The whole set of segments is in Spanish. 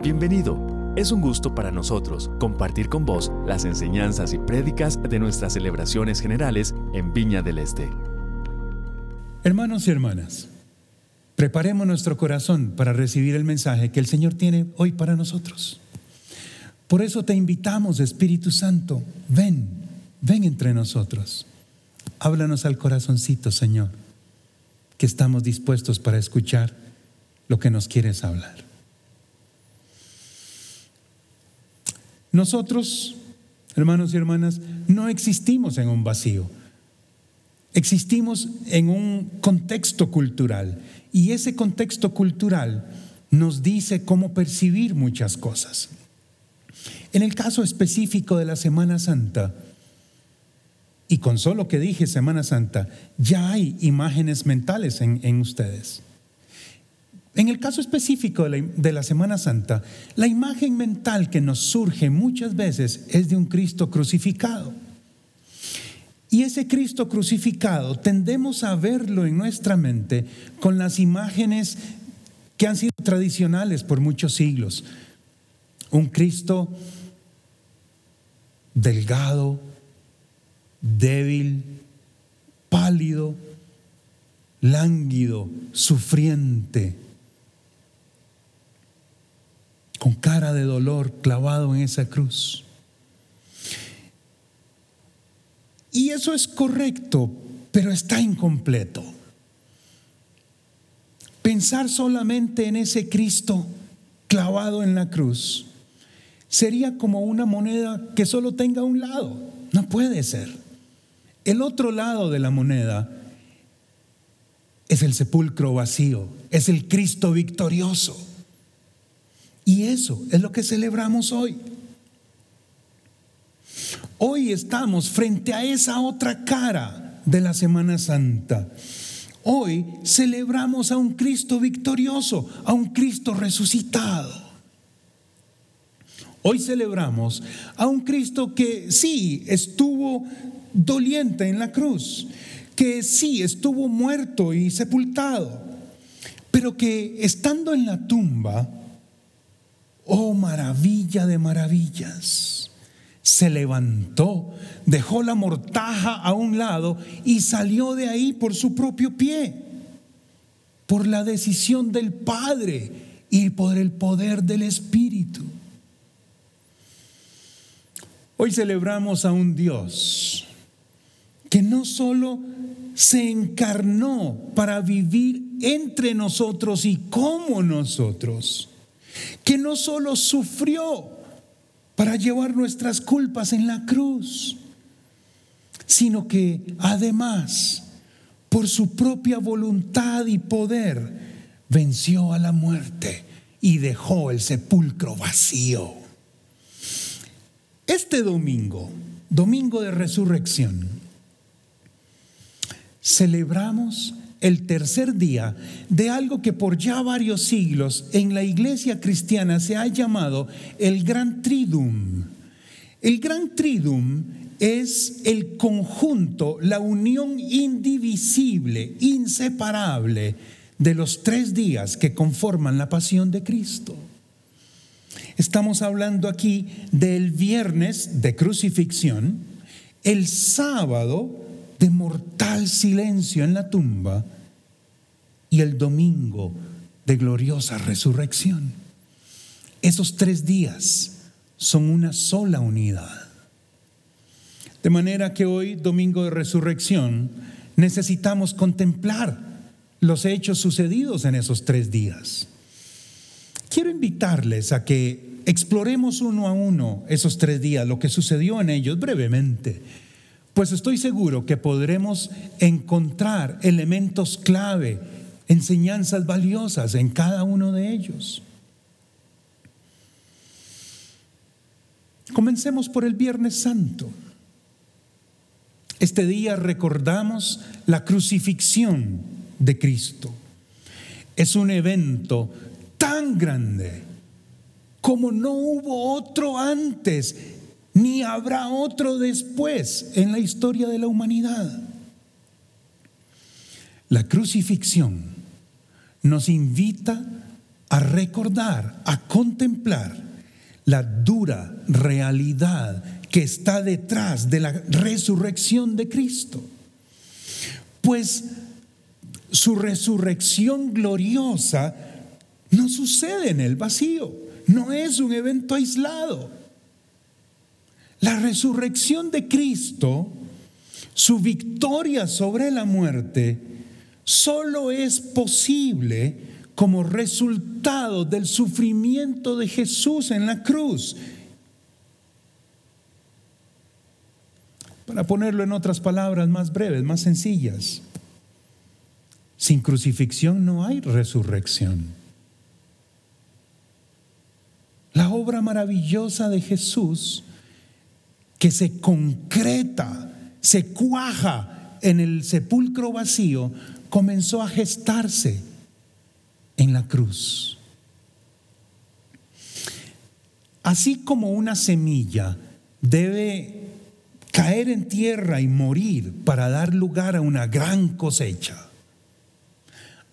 Bienvenido. Es un gusto para nosotros compartir con vos las enseñanzas y prédicas de nuestras celebraciones generales en Viña del Este. Hermanos y hermanas, preparemos nuestro corazón para recibir el mensaje que el Señor tiene hoy para nosotros. Por eso te invitamos, Espíritu Santo, ven, ven entre nosotros. Háblanos al corazoncito, Señor, que estamos dispuestos para escuchar lo que nos quieres hablar. Nosotros, hermanos y hermanas, no existimos en un vacío. Existimos en un contexto cultural y ese contexto cultural nos dice cómo percibir muchas cosas. En el caso específico de la Semana Santa, y con solo que dije Semana Santa, ya hay imágenes mentales en, ustedes. En el caso específico de la, Semana Santa, la imagen mental que nos surge muchas veces es de un Cristo crucificado. Y ese Cristo crucificado tendemos a verlo en nuestra mente con las imágenes que han sido tradicionales por muchos siglos. Un Cristo delgado, débil, pálido, lánguido, sufriente, con cara de dolor clavado en esa cruz. Y eso es correcto, pero está incompleto. Pensar solamente en ese Cristo clavado en la cruz sería como una moneda que solo tenga un lado. No puede ser. El otro lado de la moneda es el sepulcro vacío, es el Cristo victorioso. Y eso es lo que celebramos hoy. Hoy estamos frente a esa otra cara de la Semana Santa. Hoy celebramos a un Cristo victorioso, a un Cristo resucitado. Hoy celebramos a un Cristo que sí estuvo doliente en la cruz, que sí estuvo muerto y sepultado, pero que estando en la tumba, oh maravilla de maravillas, se levantó, dejó la mortaja a un lado y salió de ahí por su propio pie, por la decisión del Padre y por el poder del Espíritu. Hoy celebramos a un Dios que no solo se encarnó para vivir entre nosotros y como nosotros, que no solo sufrió para llevar nuestras culpas en la cruz, sino que además, por su propia voluntad y poder, venció a la muerte y dejó el sepulcro vacío. Este domingo, domingo de resurrección, celebramos el tercer día de algo que por ya varios siglos en la iglesia cristiana se ha llamado el Gran Tridum. El Gran Tridum es el conjunto, la unión indivisible, inseparable de los tres días que conforman la pasión de Cristo. Estamos hablando aquí del viernes de crucifixión, el sábado de mortal silencio en la tumba y el domingo de gloriosa resurrección. Esos tres días son una sola unidad. De manera que hoy, domingo de resurrección, necesitamos contemplar los hechos sucedidos en esos tres días. Quiero invitarles a que exploremos uno a uno esos tres días, lo que sucedió en ellos brevemente pues estoy seguro que podremos encontrar elementos clave, enseñanzas valiosas en cada uno de ellos. Comencemos por el Viernes Santo. Este día recordamos la crucifixión de Cristo. Es un evento tan grande como no hubo otro antes ni habrá otro después en la historia de la humanidad. La crucifixión nos invita a recordar, a contemplar la dura realidad que está detrás de la resurrección de Cristo. Pues su resurrección gloriosa no sucede en el vacío, no es un evento aislado. La resurrección de Cristo, su victoria sobre la muerte, solo es posible como resultado del sufrimiento de Jesús en la cruz. Para ponerlo en otras palabras más breves, más sencillas, sin crucifixión no hay resurrección. La obra maravillosa de Jesús que se concreta, se cuaja en el sepulcro vacío, comenzó a gestarse en la cruz. Así como una semilla debe caer en tierra y morir para dar lugar a una gran cosecha,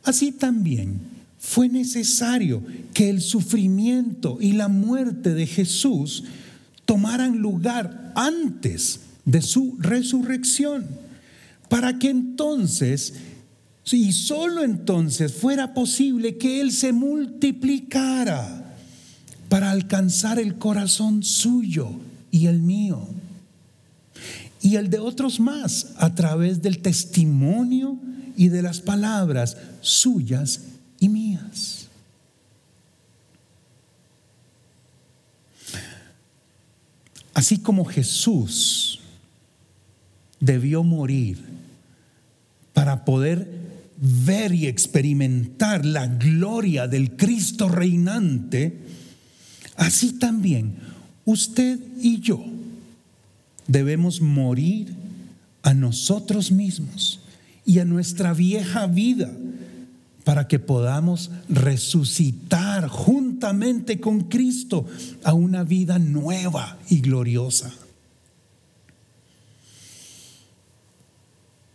así también fue necesario que el sufrimiento y la muerte de Jesús tomaran lugar antes de su resurrección, para que entonces, y solo entonces, fuera posible que Él se multiplicara para alcanzar el corazón suyo y el mío, y el de otros más, a través del testimonio y de las palabras suyas y mías. Así como Jesús debió morir para poder ver y experimentar la gloria del Cristo reinante, así también usted y yo debemos morir a nosotros mismos y a nuestra vieja vida para que podamos resucitar juntamente con Cristo a una vida nueva y gloriosa.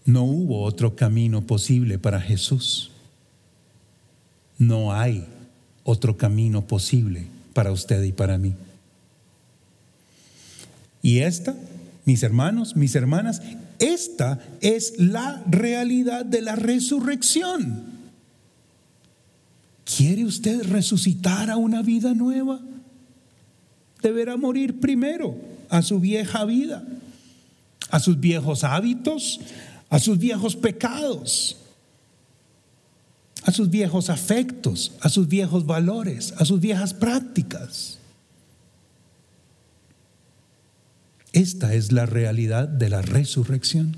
No hubo otro camino posible para Jesús. No hay otro camino posible para usted y para mí. Y esta, mis hermanos, mis hermanas, esta es la realidad de la resurrección. ¿Quiere usted resucitar a una vida nueva? Deberá morir primero a su vieja vida, a sus viejos hábitos, a sus viejos pecados, a sus viejos afectos, a sus viejos valores, a sus viejas prácticas. Esta es la realidad de la resurrección.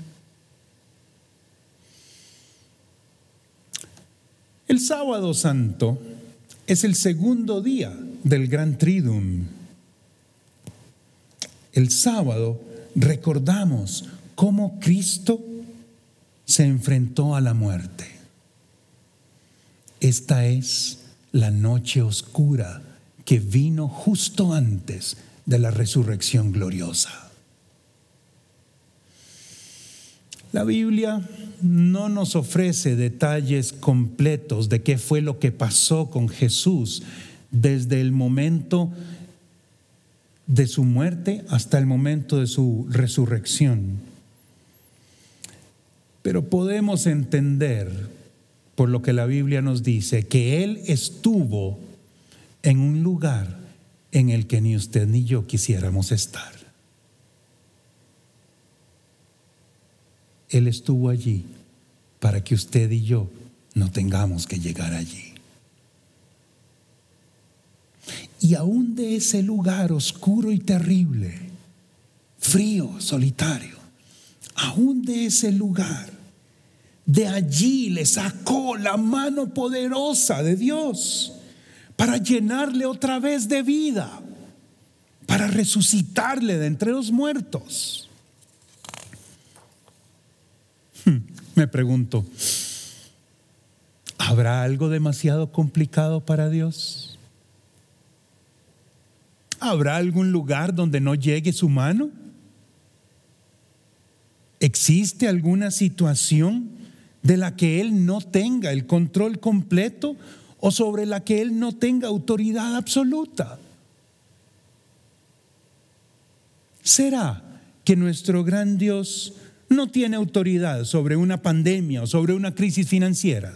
El sábado santo es el segundo día del Gran Triduum. El sábado recordamos cómo Cristo se enfrentó a la muerte. Esta es la noche oscura que vino justo antes de la resurrección gloriosa. La Biblia no nos ofrece detalles completos de qué fue lo que pasó con Jesús desde el momento de su muerte hasta el momento de su resurrección. Pero podemos entender, por lo que la Biblia nos dice, que Él estuvo en un lugar en el que ni usted ni yo quisiéramos estar. Él estuvo allí para que usted y yo no tengamos que llegar allí. Y aún de ese lugar oscuro y terrible, frío, solitario, aún de ese lugar, de allí le sacó la mano poderosa de Dios para llenarle otra vez de vida, para resucitarle de entre los muertos. Me pregunto, ¿habrá algo demasiado complicado para Dios? ¿Habrá algún lugar donde no llegue su mano? ¿Existe alguna situación de la que Él no tenga el control completo o sobre la que Él no tenga autoridad absoluta. ¿Será que nuestro gran Dios no tiene autoridad sobre una pandemia o sobre una crisis financiera?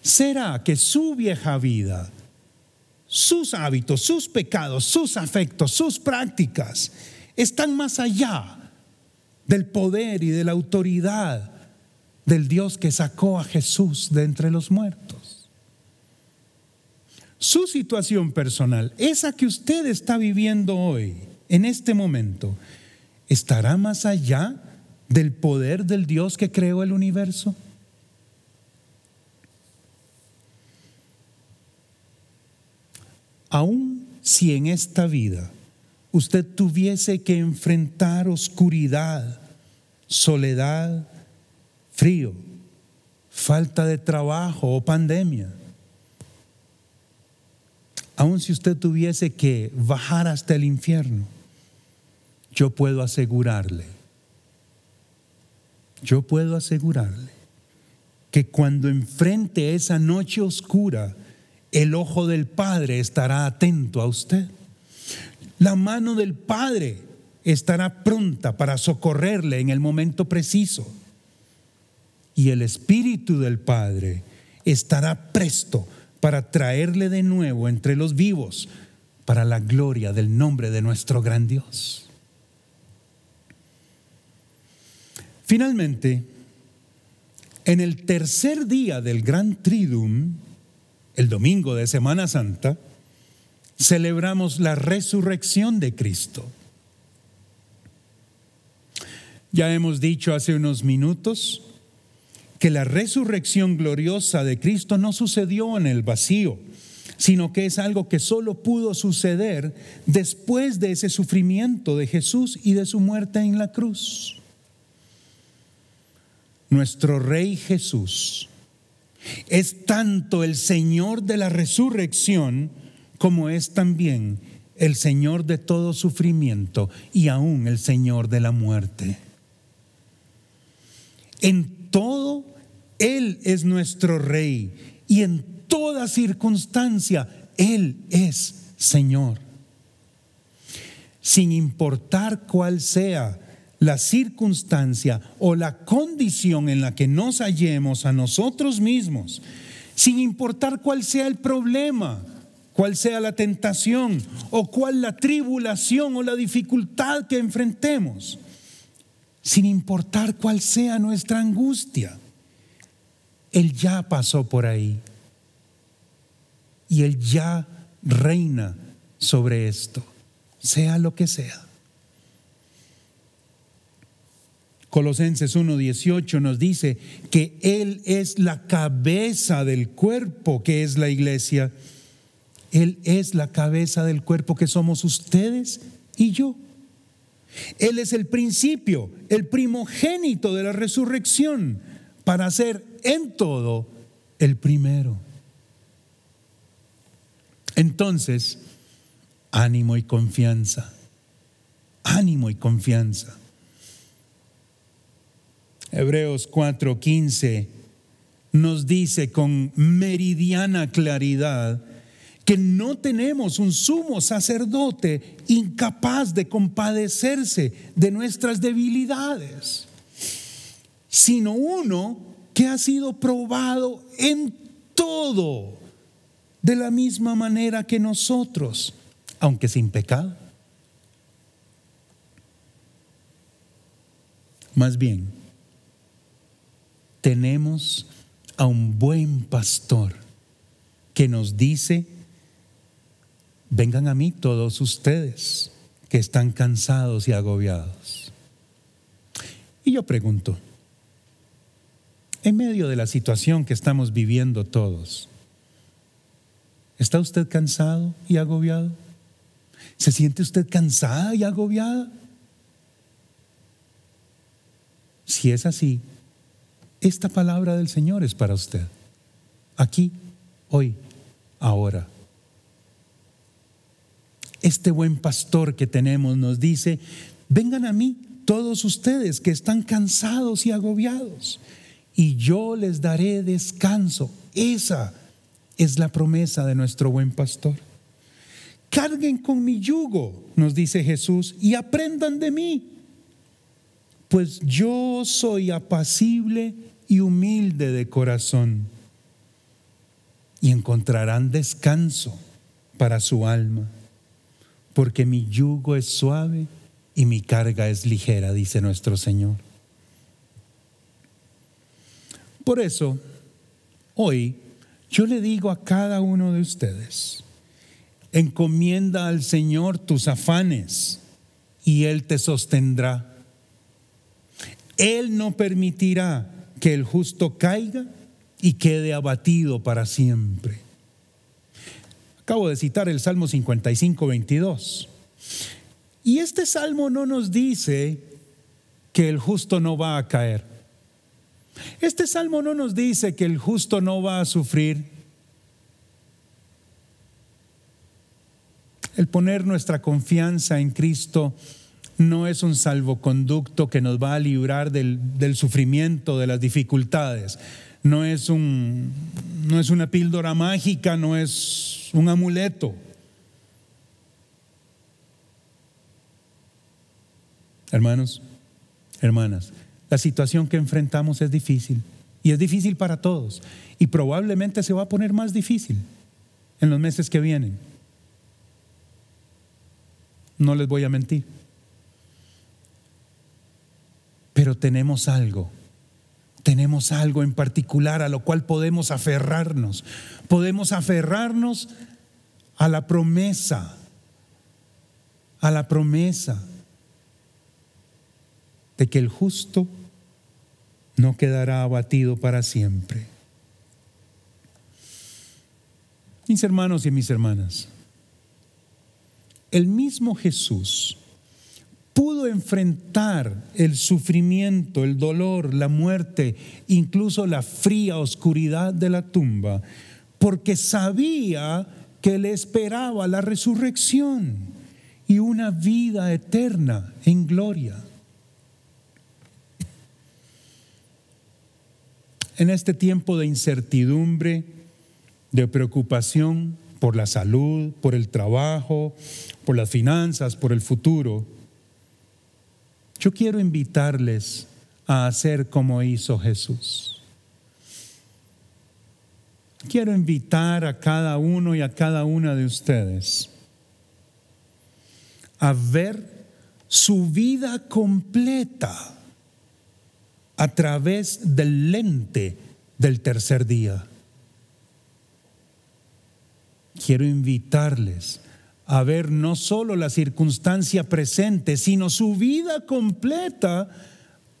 ¿Será que su vieja vida, sus hábitos, sus pecados, sus afectos, sus prácticas están más allá del poder y de la autoridad del Dios que sacó a Jesús de entre los muertos? Su situación personal, esa que usted está viviendo hoy, en este momento, ¿estará más allá del poder del Dios que creó el universo? Aún si en esta vida usted tuviese que enfrentar oscuridad, soledad, frío, falta de trabajo o pandemia, aun si usted tuviese que bajar hasta el infierno, yo puedo asegurarle, yo puedo asegurarle que cuando enfrente esa noche oscura, el ojo del Padre estará atento a usted. La mano del Padre estará pronta para socorrerle en el momento preciso. Y el Espíritu del Padre estará presto para traerle de nuevo entre los vivos para la gloria del nombre de nuestro gran Dios. Finalmente, en el tercer día del Gran Triduum, el domingo de Semana Santa, celebramos la resurrección de Cristo. Ya hemos dicho hace unos minutos que la resurrección gloriosa de Cristo no sucedió en el vacío, sino que es algo que solo pudo suceder después de ese sufrimiento de Jesús y de su muerte en la cruz nuestro Rey Jesús, es tanto el Señor de la resurrección como es también el Señor de todo sufrimiento y aún el Señor de la muerte. En todo, Él es nuestro Rey y en toda circunstancia, Él es Señor. Sin importar cuál sea la circunstancia o la condición en la que nos hallemos a nosotros mismos, sin importar cuál sea el problema, cuál sea la tentación o cuál la tribulación o la dificultad que enfrentemos, sin importar cuál sea nuestra angustia. Él ya pasó por ahí y Él ya reina sobre esto, sea lo que sea. Colosenses 1.18 nos dice que Él es la cabeza del cuerpo que es la iglesia. Él es la cabeza del cuerpo que somos ustedes y yo. Él es el principio, el primogénito de la resurrección para ser en todo el primero. Entonces, ánimo y confianza, ánimo y confianza. Hebreos 4:15 nos dice con meridiana claridad que no tenemos un sumo sacerdote incapaz de compadecerse de nuestras debilidades, sino uno que ha sido probado en todo de la misma manera que nosotros, aunque sin pecado. Más bien, tenemos a un buen pastor que nos dice, vengan a mí todos ustedes que están cansados y agobiados. Y yo pregunto, en medio de la situación que estamos viviendo todos, ¿está usted cansado y agobiado? ¿Se siente usted cansada y agobiada? Si es así, esta palabra del Señor es para usted. Aquí, hoy, ahora. Este buen pastor que tenemos nos dice, vengan a mí todos ustedes que están cansados y agobiados, y yo les daré descanso. Esa es la promesa de nuestro buen pastor. Carguen con mi yugo, nos dice Jesús, y aprendan de mí, pues yo soy apacible y humilde de corazón, y encontrarán descanso para su alma, porque mi yugo es suave y mi carga es ligera, dice nuestro Señor. Por eso, hoy yo le digo a cada uno de ustedes, encomienda al Señor tus afanes y Él te sostendrá. Él no permitirá que el justo caiga y quede abatido para siempre. Acabo de citar el Salmo 55, 22. Y este salmo no nos dice que el justo no va a caer. Este salmo no nos dice que el justo no va a sufrir. El poner nuestra confianza en Cristo no es un salvoconducto que nos va a librar del, sufrimiento, de las dificultades. No es, un, no es una píldora mágica, no es un amuleto. Hermanos, hermanas, la situación que enfrentamos es difícil y es difícil para todos y probablemente se va a poner más difícil en los meses que vienen. No les voy a mentir. Pero tenemos algo, tenemos algo en particular a lo cual podemos aferrarnos. Podemos aferrarnos a la promesa, a la promesa de que el justo no quedará abatido para siempre. Mis hermanos y mis hermanas, el mismo Jesús pudo enfrentar el sufrimiento, el dolor, la muerte, incluso la fría oscuridad de la tumba, porque sabía que le esperaba la resurrección y una vida eterna en gloria. en este tiempo de incertidumbre, de preocupación por la salud, por el trabajo, por las finanzas, por el futuro, yo quiero invitarles a hacer como hizo Jesús. Quiero invitar a cada uno y a cada una de ustedes a ver su vida completa a través del lente del tercer día. Quiero invitarles a ver no solo la circunstancia presente, sino su vida completa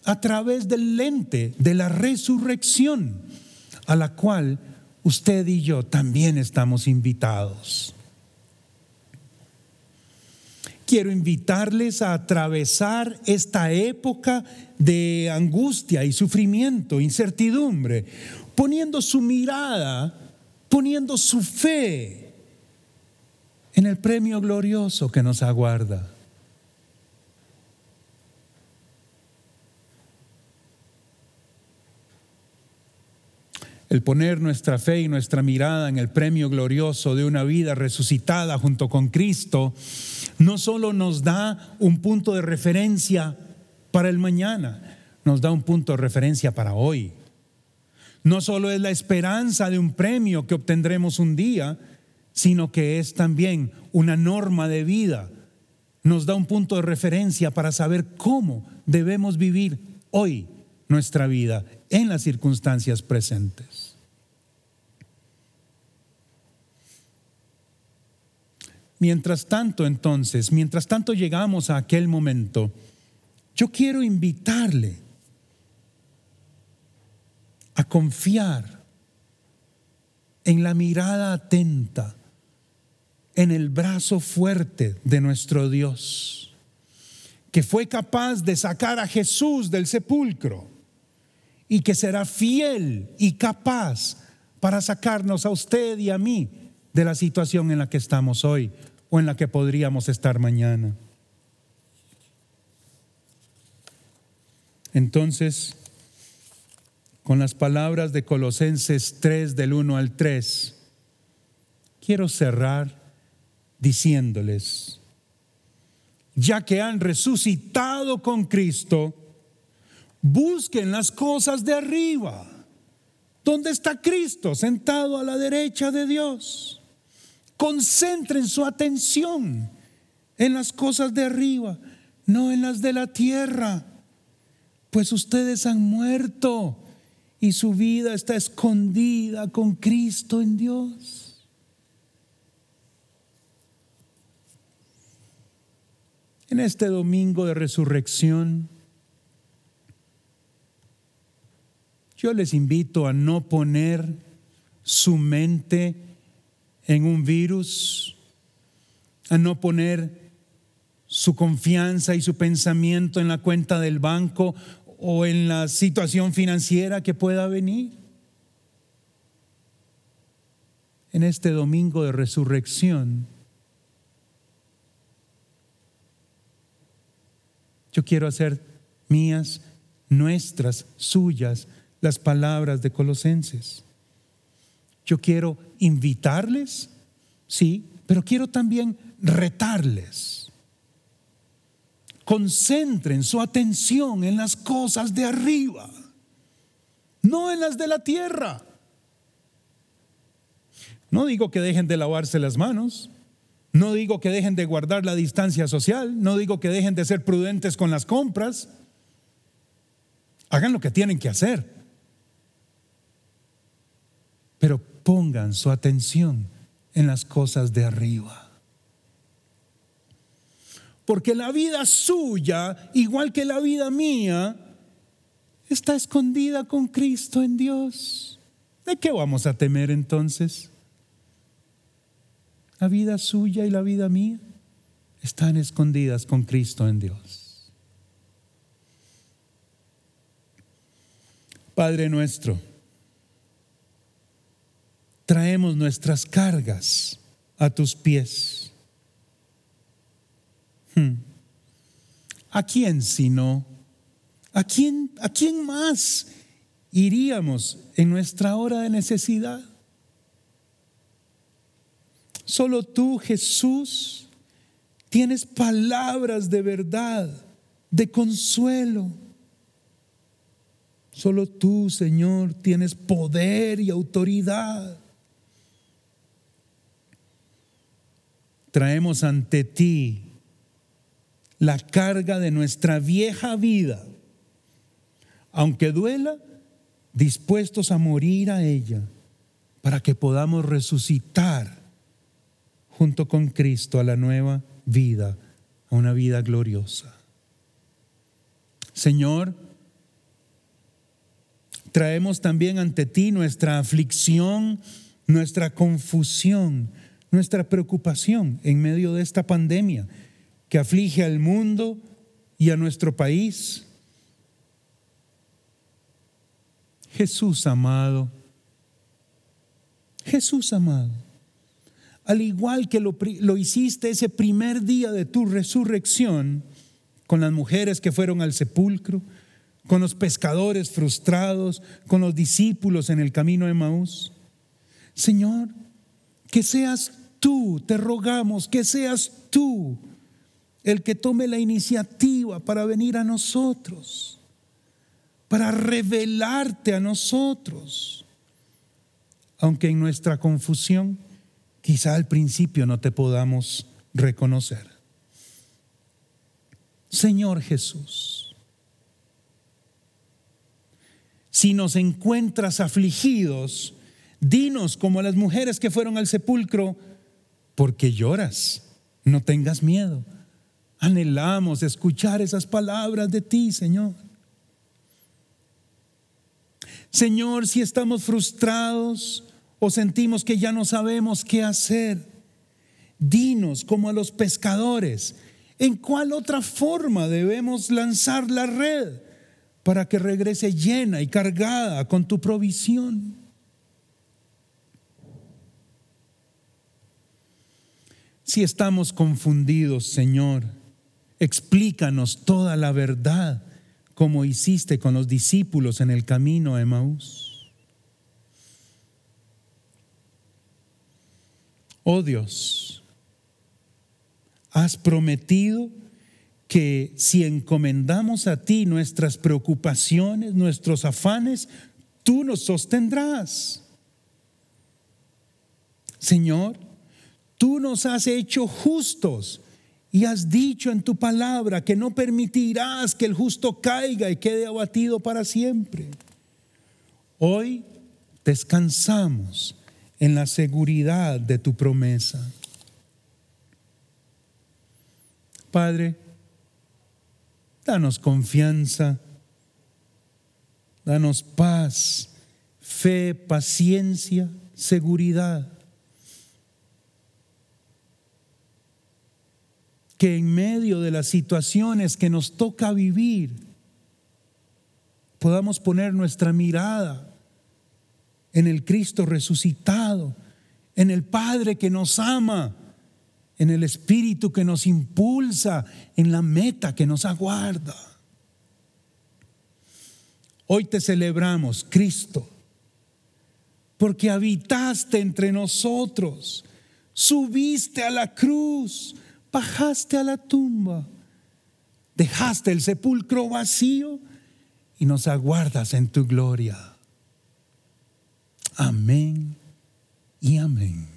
a través del lente de la resurrección, a la cual usted y yo también estamos invitados. Quiero invitarles a atravesar esta época de angustia y sufrimiento, incertidumbre, poniendo su mirada, poniendo su fe en el premio glorioso que nos aguarda. El poner nuestra fe y nuestra mirada en el premio glorioso de una vida resucitada junto con Cristo no solo nos da un punto de referencia para el mañana, nos da un punto de referencia para hoy. No solo es la esperanza de un premio que obtendremos un día, sino que es también una norma de vida. Nos da un punto de referencia para saber cómo debemos vivir hoy nuestra vida en las circunstancias presentes. Mientras tanto, entonces, mientras tanto llegamos a aquel momento, yo quiero invitarle a confiar en la mirada atenta, en el brazo fuerte de nuestro Dios, que fue capaz de sacar a Jesús del sepulcro y que será fiel y capaz para sacarnos a usted y a mí de la situación en la que estamos hoy o en la que podríamos estar mañana. Entonces, con las palabras de Colosenses 3 del 1 al 3, quiero cerrar diciéndoles, ya que han resucitado con Cristo, busquen las cosas de arriba, donde está Cristo sentado a la derecha de Dios. Concentren su atención en las cosas de arriba, no en las de la tierra, pues ustedes han muerto y su vida está escondida con Cristo en Dios. En este domingo de resurrección, yo les invito a no poner su mente en un virus, a no poner su confianza y su pensamiento en la cuenta del banco o en la situación financiera que pueda venir. En este domingo de resurrección, yo quiero hacer mías, nuestras, suyas, las palabras de Colosenses. Yo quiero invitarles, sí, pero quiero también retarles concentren su atención en las cosas de arriba, no en las de la tierra. No digo que dejen de lavarse las manos, no digo que dejen de guardar la distancia social, no digo que dejen de ser prudentes con las compras. Hagan lo que tienen que hacer. Pero pongan su atención en las cosas de arriba. Porque la vida suya, igual que la vida mía, está escondida con Cristo en Dios. ¿De qué vamos a temer entonces? La vida suya y la vida mía están escondidas con Cristo en Dios. Padre nuestro, traemos nuestras cargas a tus pies Hmm. ¿A quién sino? ¿A quién, ¿A quién más iríamos en nuestra hora de necesidad? Solo tú, Jesús, tienes palabras de verdad, de consuelo. Solo tú, Señor, tienes poder y autoridad. Traemos ante ti la carga de nuestra vieja vida, aunque duela, dispuestos a morir a ella, para que podamos resucitar junto con Cristo a la nueva vida, a una vida gloriosa. Señor, traemos también ante ti nuestra aflicción, nuestra confusión, nuestra preocupación en medio de esta pandemia que aflige al mundo y a nuestro país. Jesús amado, Jesús amado, al igual que lo, lo, hiciste ese primer día de tu resurrección, con las mujeres que fueron al sepulcro, con los pescadores frustrados, con los discípulos en el camino de Maús. Señor, que seas tú, te rogamos, que seas tú el que tome la iniciativa para venir a nosotros, para revelarte a nosotros. Aunque en nuestra confusión quizá al principio no te podamos reconocer. Señor Jesús, si nos encuentras afligidos, dinos como las mujeres que fueron al sepulcro, porque lloras, no tengas miedo Anhelamos escuchar esas palabras de ti, Señor. Señor, si estamos frustrados o sentimos que ya no sabemos qué hacer, dinos como a los pescadores, ¿en cuál otra forma debemos lanzar la red para que regrese llena y cargada con tu provisión? Si estamos confundidos, Señor, Explícanos toda la verdad como hiciste con los discípulos en el camino a Emaús. Oh Dios, has prometido que si encomendamos a ti nuestras preocupaciones, nuestros afanes, tú nos sostendrás. Señor, tú nos has hecho justos y has dicho en tu palabra que no permitirás que el justo caiga y quede abatido para siempre. Hoy descansamos en la seguridad de tu promesa. Padre, danos confianza, danos paz, fe, paciencia, seguridad. Que en medio de las situaciones que nos toca vivir, podamos poner nuestra mirada en el Cristo resucitado, en el Padre que nos ama en el espíritu que nos impulsa, en la meta que nos aguarda. Hoy te celebramos, Cristo, porque habitaste entre nosotros, subiste a la cruz, bajaste a la tumba, dejaste el sepulcro vacío y nos aguardas en tu gloria. Amén y amén.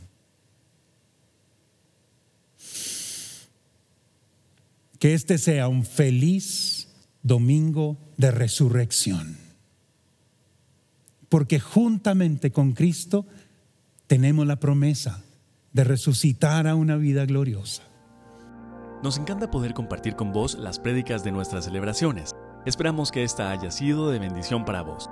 Que este sea un feliz domingo de resurrección. Porque juntamente con Cristo tenemos la promesa de resucitar a una vida gloriosa. Nos encanta poder compartir con vos las prédicas de nuestras celebraciones. Esperamos que esta haya sido de bendición para vos.